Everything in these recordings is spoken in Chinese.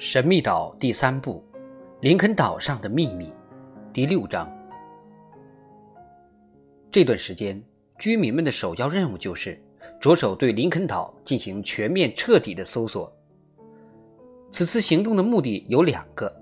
神秘岛第三部，《林肯岛上的秘密》第六章。这段时间，居民们的首要任务就是着手对林肯岛进行全面彻底的搜索。此次行动的目的有两个：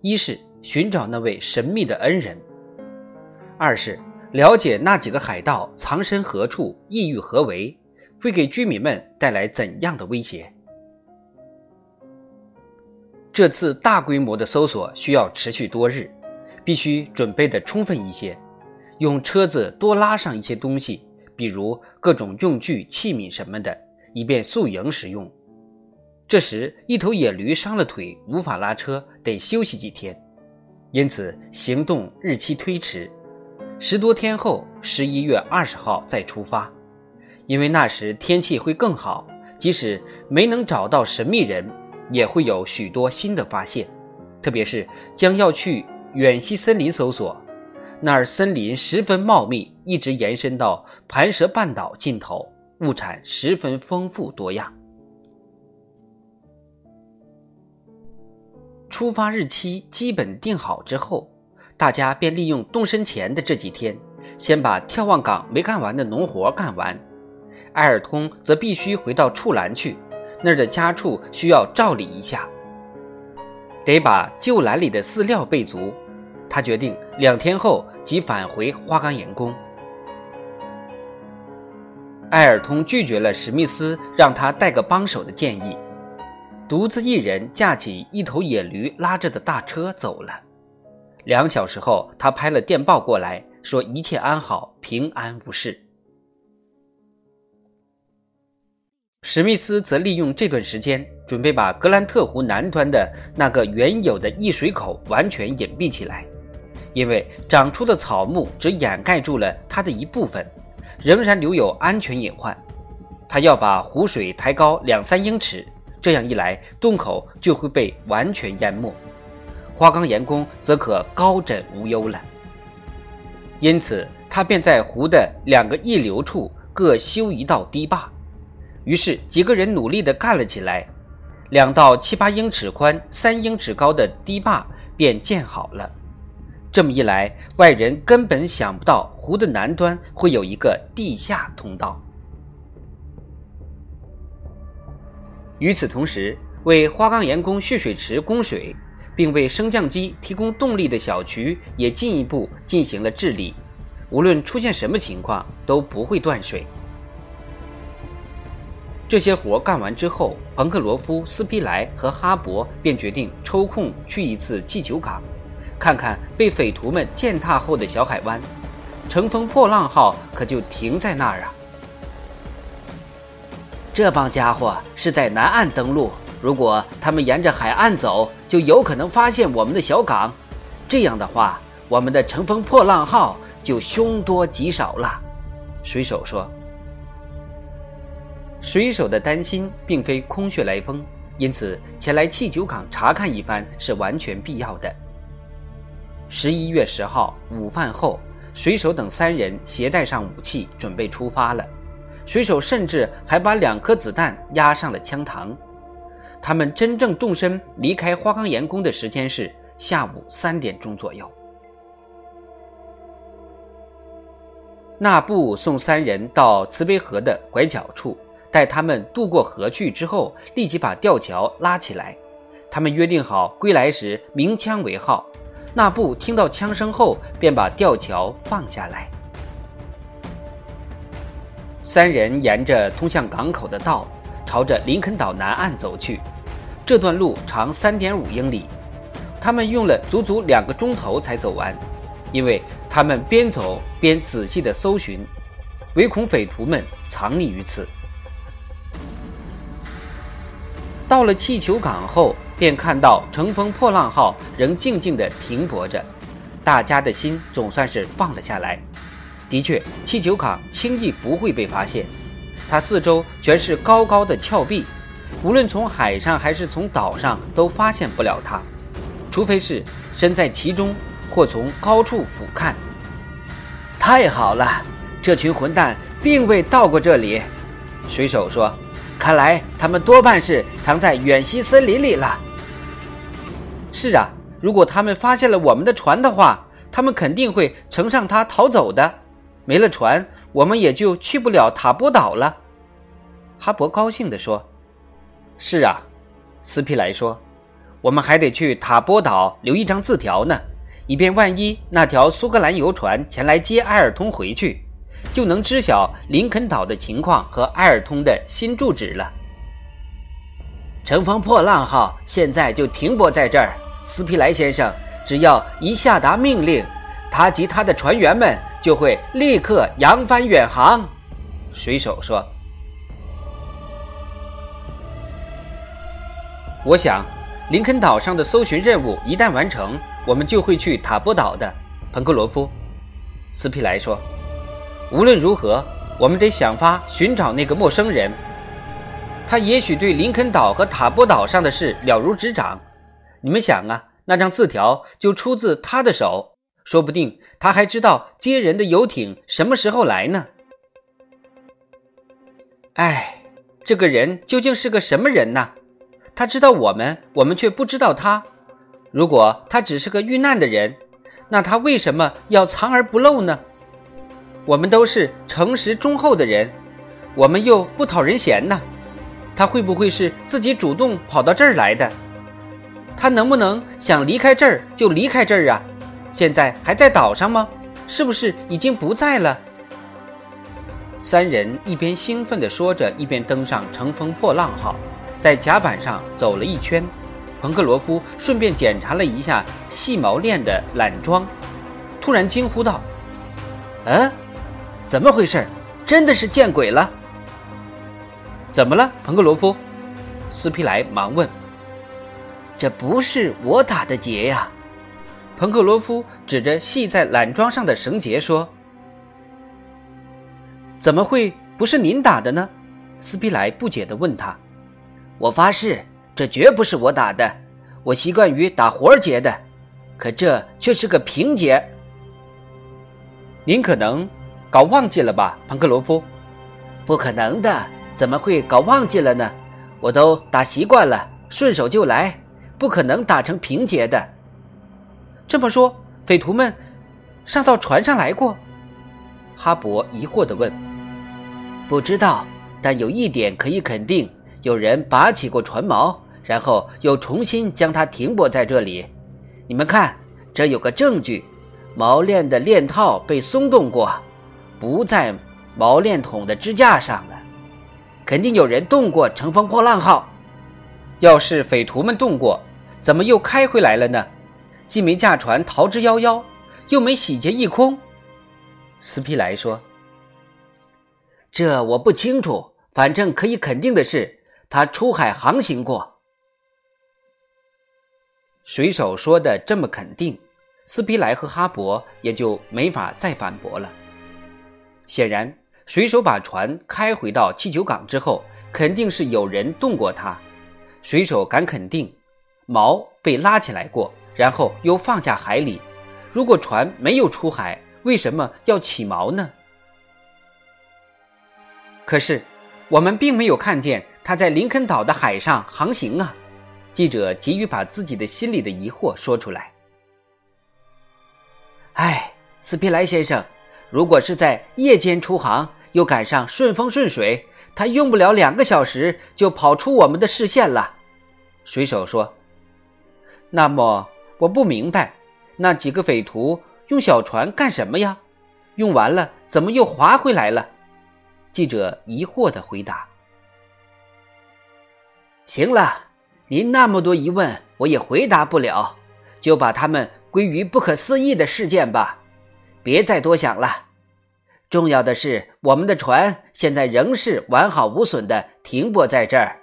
一是寻找那位神秘的恩人；二是了解那几个海盗藏身何处、意欲何为，会给居民们带来怎样的威胁。这次大规模的搜索需要持续多日，必须准备的充分一些，用车子多拉上一些东西，比如各种用具、器皿什么的，以便宿营使用。这时，一头野驴伤了腿，无法拉车，得休息几天，因此行动日期推迟，十多天后，十一月二十号再出发，因为那时天气会更好，即使没能找到神秘人。也会有许多新的发现，特别是将要去远西森林搜索，那儿森林十分茂密，一直延伸到盘蛇半岛尽头，物产十分丰富多样。出发日期基本定好之后，大家便利用动身前的这几天，先把眺望港没干完的农活干完。埃尔通则必须回到处兰去。那儿的家畜需要照理一下，得把旧篮里的饲料备足。他决定两天后即返回花岗岩宫。艾尔通拒绝了史密斯让他带个帮手的建议，独自一人架起一头野驴拉着的大车走了。两小时后，他拍了电报过来，说一切安好，平安无事。史密斯则利用这段时间，准备把格兰特湖南端的那个原有的溢水口完全隐蔽起来，因为长出的草木只掩盖住了它的一部分，仍然留有安全隐患。他要把湖水抬高两三英尺，这样一来，洞口就会被完全淹没，花岗岩宫则可高枕无忧了。因此，他便在湖的两个溢流处各修一道堤坝。于是几个人努力地干了起来，两道七八英尺宽、三英尺高的堤坝便建好了。这么一来，外人根本想不到湖的南端会有一个地下通道。与此同时，为花岗岩宫蓄水池供水，并为升降机提供动力的小渠也进一步进行了治理，无论出现什么情况都不会断水。这些活干完之后，彭克罗夫、斯皮莱和哈勃便决定抽空去一次气球港，看看被匪徒们践踏后的小海湾。乘风破浪号可就停在那儿啊！这帮家伙是在南岸登陆，如果他们沿着海岸走，就有可能发现我们的小港。这样的话，我们的乘风破浪号就凶多吉少了。水手说。水手的担心并非空穴来风，因此前来气球港查看一番是完全必要的。十一月十号午饭后，水手等三人携带上武器，准备出发了。水手甚至还把两颗子弹压上了枪膛。他们真正动身离开花岗岩宫的时间是下午三点钟左右。纳布送三人到慈悲河的拐角处。待他们渡过河去之后，立即把吊桥拉起来。他们约定好归来时鸣枪为号。纳布听到枪声后，便把吊桥放下来。三人沿着通向港口的道，朝着林肯岛南岸走去。这段路长三点五英里，他们用了足足两个钟头才走完，因为他们边走边仔细地搜寻，唯恐匪徒们藏匿于此。到了气球港后，便看到“乘风破浪号”仍静静地停泊着，大家的心总算是放了下来。的确，气球港轻易不会被发现，它四周全是高高的峭壁，无论从海上还是从岛上都发现不了它，除非是身在其中或从高处俯瞰。太好了，这群混蛋并未到过这里，水手说。看来他们多半是藏在远西森林里了。是啊，如果他们发现了我们的船的话，他们肯定会乘上它逃走的。没了船，我们也就去不了塔波岛了。哈勃高兴地说：“是啊。”斯皮莱说：“我们还得去塔波岛留一张字条呢，以便万一那条苏格兰游船前来接埃尔通回去，就能知晓林肯岛的情况和埃尔通的新住址了。”乘风破浪号现在就停泊在这儿。斯皮莱先生只要一下达命令，他及他的船员们就会立刻扬帆远航。水手说：“我想，林肯岛上的搜寻任务一旦完成，我们就会去塔波岛的。”彭克罗夫，斯皮莱说：“无论如何，我们得想法寻找那个陌生人。”他也许对林肯岛和塔波岛上的事了如指掌。你们想啊，那张字条就出自他的手，说不定他还知道接人的游艇什么时候来呢。哎，这个人究竟是个什么人呢？他知道我们，我们却不知道他。如果他只是个遇难的人，那他为什么要藏而不露呢？我们都是诚实忠厚的人，我们又不讨人嫌呢。他会不会是自己主动跑到这儿来的？他能不能想离开这儿就离开这儿啊？现在还在岛上吗？是不是已经不在了？三人一边兴奋地说着，一边登上“乘风破浪号”，在甲板上走了一圈。彭克罗夫顺便检查了一下细毛链的缆桩，突然惊呼道：“嗯，怎么回事？真的是见鬼了！”怎么了，彭克罗夫？斯皮莱忙问。“这不是我打的结呀！”彭克罗夫指着系在缆桩上的绳结说。“怎么会不是您打的呢？”斯皮莱不解地问他。“我发誓，这绝不是我打的。我习惯于打活结的，可这却是个平结。您可能搞忘记了吧，庞克罗夫？”“不可能的。”怎么会搞忘记了呢？我都打习惯了，顺手就来，不可能打成平结的。这么说，匪徒们上到船上来过？哈勃疑惑地问。不知道，但有一点可以肯定：有人拔起过船锚，然后又重新将它停泊在这里。你们看，这有个证据：锚链的链套被松动过，不在锚链筒的支架上了。肯定有人动过“乘风破浪号”，要是匪徒们动过，怎么又开回来了呢？既没驾船逃之夭夭，又没洗劫一空。斯皮莱说：“这我不清楚，反正可以肯定的是，他出海航行过。”水手说的这么肯定，斯皮莱和哈勃也就没法再反驳了。显然。水手把船开回到气球港之后，肯定是有人动过它。水手敢肯定，锚被拉起来过，然后又放下海里。如果船没有出海，为什么要起锚呢？可是，我们并没有看见他在林肯岛的海上航行啊！记者急于把自己的心里的疑惑说出来。哎，斯皮莱先生，如果是在夜间出航，又赶上顺风顺水，他用不了两个小时就跑出我们的视线了。水手说：“那么我不明白，那几个匪徒用小船干什么呀？用完了怎么又划回来了？”记者疑惑地回答：“行了，您那么多疑问，我也回答不了，就把他们归于不可思议的事件吧，别再多想了。”重要的是，我们的船现在仍是完好无损的停泊在这儿。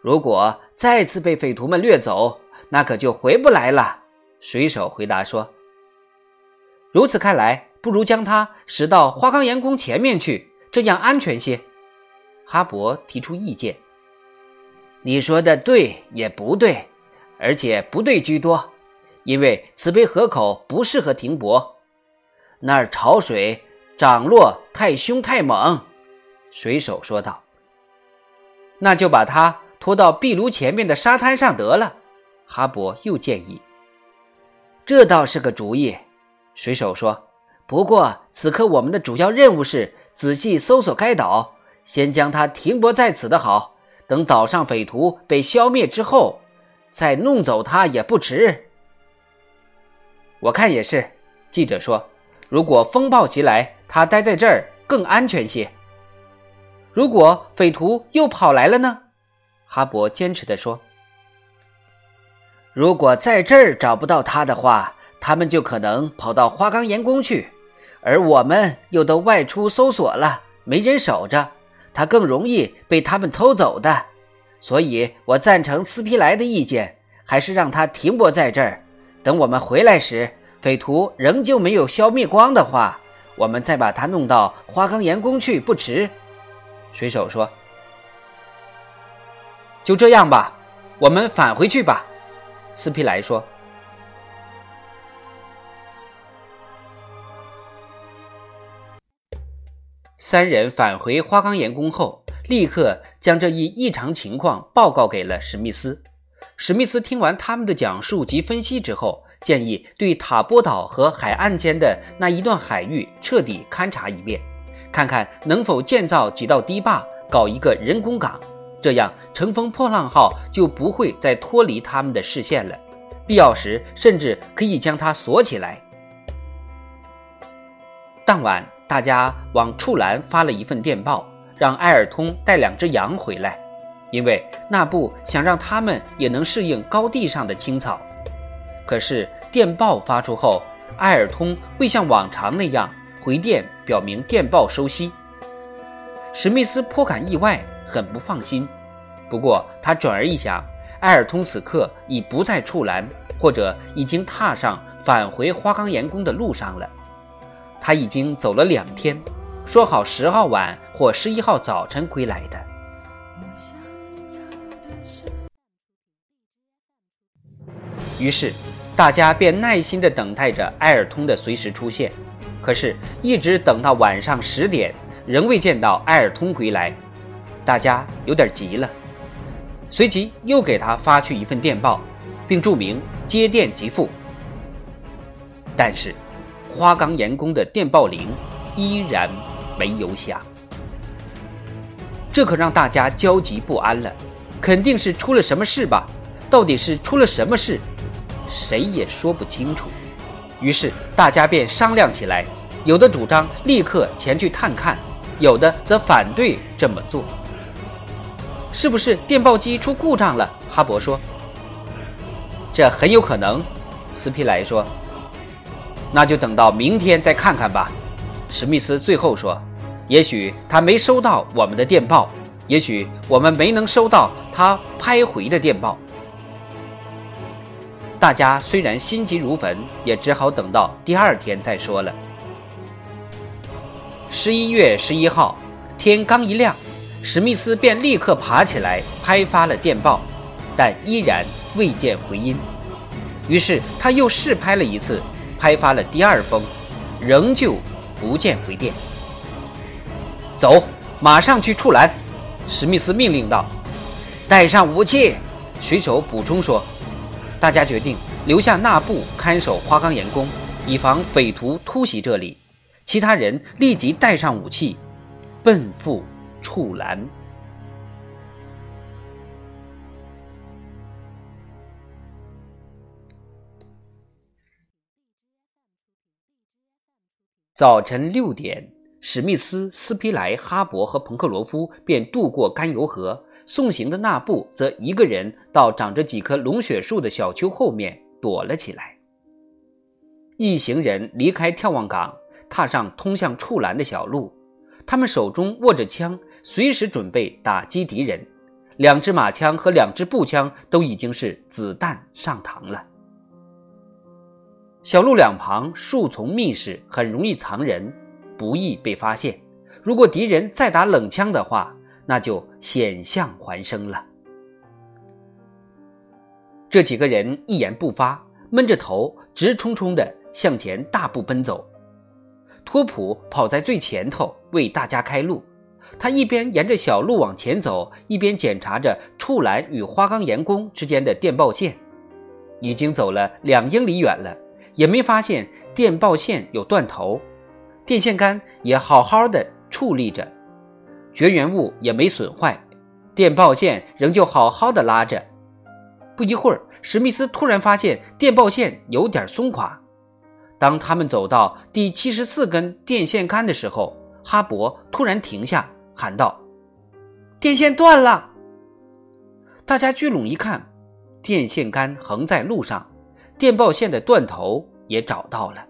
如果再次被匪徒们掠走，那可就回不来了。水手回答说：“如此看来，不如将它驶到花岗岩宫前面去，这样安全些。”哈勃提出意见：“你说的对也不对，而且不对居多，因为慈悲河口不适合停泊，那儿潮水。”涨落太凶太猛，水手说道：“那就把它拖到壁炉前面的沙滩上得了。”哈勃又建议：“这倒是个主意。水手说：“不过此刻我们的主要任务是仔细搜索该岛，先将它停泊在此的好。等岛上匪徒被消灭之后，再弄走它也不迟。”我看也是。记者说：“如果风暴袭来，他待在这儿更安全些。如果匪徒又跑来了呢？”哈勃坚持地说：“如果在这儿找不到他的话，他们就可能跑到花岗岩宫去，而我们又都外出搜索了，没人守着，他更容易被他们偷走的。所以我赞成斯皮莱的意见，还是让他停泊在这儿，等我们回来时。”匪徒仍旧没有消灭光的话，我们再把他弄到花岗岩宫去不迟。水手说：“就这样吧，我们返回去吧。”斯皮莱说。三人返回花岗岩宫后，立刻将这一异常情况报告给了史密斯。史密斯听完他们的讲述及分析之后。建议对塔波岛和海岸间的那一段海域彻底勘察一遍，看看能否建造几道堤坝，搞一个人工港，这样乘风破浪号就不会再脱离他们的视线了。必要时，甚至可以将它锁起来。当晚，大家往处兰发了一份电报，让埃尔通带两只羊回来，因为那布想让他们也能适应高地上的青草。可是电报发出后，艾尔通未像往常那样回电表明电报收悉。史密斯颇感意外，很不放心。不过他转而一想，艾尔通此刻已不在处栏，或者已经踏上返回花岗岩宫的路上了。他已经走了两天，说好十号晚或十一号早晨归来的。于是。大家便耐心地等待着埃尔通的随时出现，可是，一直等到晚上十点，仍未见到埃尔通归来，大家有点急了，随即又给他发去一份电报，并注明接电即付。但是，花岗岩宫的电报铃依然没有响，这可让大家焦急不安了，肯定是出了什么事吧？到底是出了什么事？谁也说不清楚，于是大家便商量起来，有的主张立刻前去探看，有的则反对这么做。是不是电报机出故障了？哈勃说：“这很有可能。”斯皮莱说：“那就等到明天再看看吧。”史密斯最后说：“也许他没收到我们的电报，也许我们没能收到他拍回的电报。”大家虽然心急如焚，也只好等到第二天再说了。十一月十一号，天刚一亮，史密斯便立刻爬起来拍发了电报，但依然未见回音。于是他又试拍了一次，拍发了第二封，仍旧不见回电。走，马上去处拦！史密斯命令道。带上武器，水手补充说。大家决定留下纳布看守花岗岩宫，以防匪徒突袭这里。其他人立即带上武器，奔赴处兰。早晨六点，史密斯、斯皮莱、哈勃和彭克罗夫便渡过甘油河。送行的那布则一个人到长着几棵龙血树的小丘后面躲了起来。一行人离开眺望岗，踏上通向处栏的小路。他们手中握着枪，随时准备打击敌人。两支马枪和两支步枪都已经是子弹上膛了。小路两旁树丛密实，很容易藏人，不易被发现。如果敌人再打冷枪的话，那就险象环生了。这几个人一言不发，闷着头，直冲冲地向前大步奔走。托普跑在最前头，为大家开路。他一边沿着小路往前走，一边检查着处兰与花岗岩宫之间的电报线。已经走了两英里远了，也没发现电报线有断头，电线杆也好好的矗立着，绝缘物也没损坏，电报线仍旧好好的拉着。不一会儿，史密斯突然发现电报线有点松垮。当他们走到第七十四根电线杆的时候，哈勃突然停下，喊道：“电线断了！”大家聚拢一看，电线杆横在路上，电报线的断头也找到了。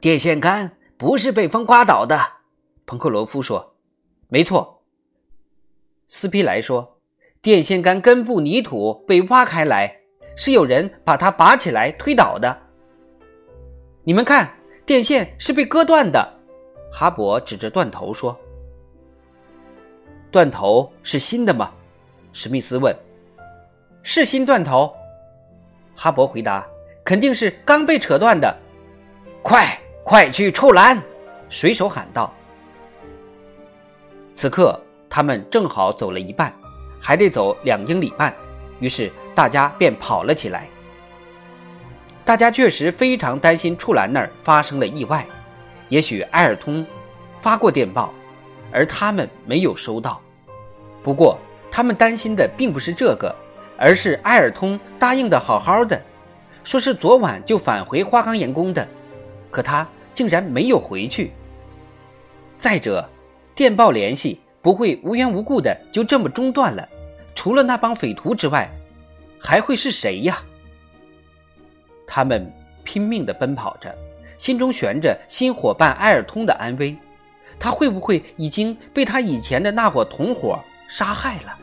电线杆不是被风刮倒的，彭克罗夫说：“没错。”斯皮莱说：“电线杆根部泥土被挖开来。”是有人把它拔起来推倒的。你们看，电线是被割断的。哈勃指着断头说：“断头是新的吗？”史密斯问。“是新断头。”哈勃回答，“肯定是刚被扯断的。”快，快去触栏！水手喊道。此刻他们正好走了一半，还得走两英里半。于是大家便跑了起来。大家确实非常担心处栏那儿发生了意外，也许埃尔通发过电报，而他们没有收到。不过他们担心的并不是这个，而是埃尔通答应的好好的，说是昨晚就返回花岗岩宫的，可他竟然没有回去。再者，电报联系不会无缘无故的就这么中断了。除了那帮匪徒之外，还会是谁呀？他们拼命地奔跑着，心中悬着新伙伴埃尔通的安危。他会不会已经被他以前的那伙同伙杀害了？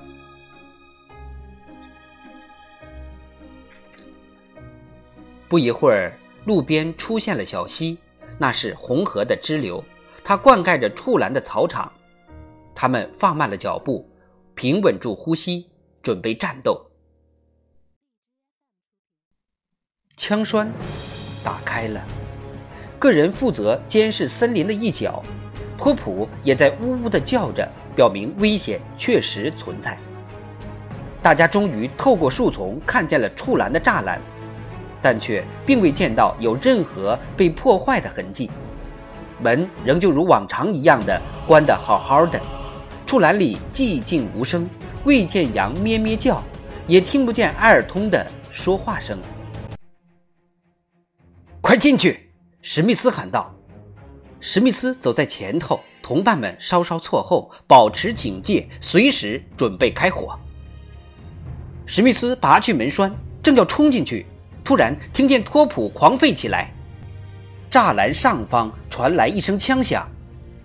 不一会儿，路边出现了小溪，那是红河的支流，它灌溉着处栏的草场。他们放慢了脚步。平稳住呼吸，准备战斗。枪栓打开了，个人负责监视森林的一角。托普也在呜呜的叫着，表明危险确实存在。大家终于透过树丛看见了触栏的栅栏，但却并未见到有任何被破坏的痕迹。门仍旧如往常一样的关得好好的。树栏里寂静无声，未见羊咩咩叫，也听不见埃尔通的说话声。快进去！史密斯喊道。史密斯走在前头，同伴们稍稍错后，保持警戒，随时准备开火。史密斯拔去门栓，正要冲进去，突然听见托普狂吠起来。栅栏上方传来一声枪响，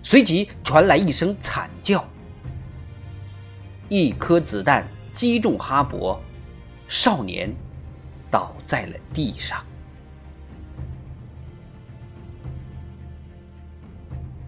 随即传来一声惨叫。一颗子弹击中哈勃，少年倒在了地上。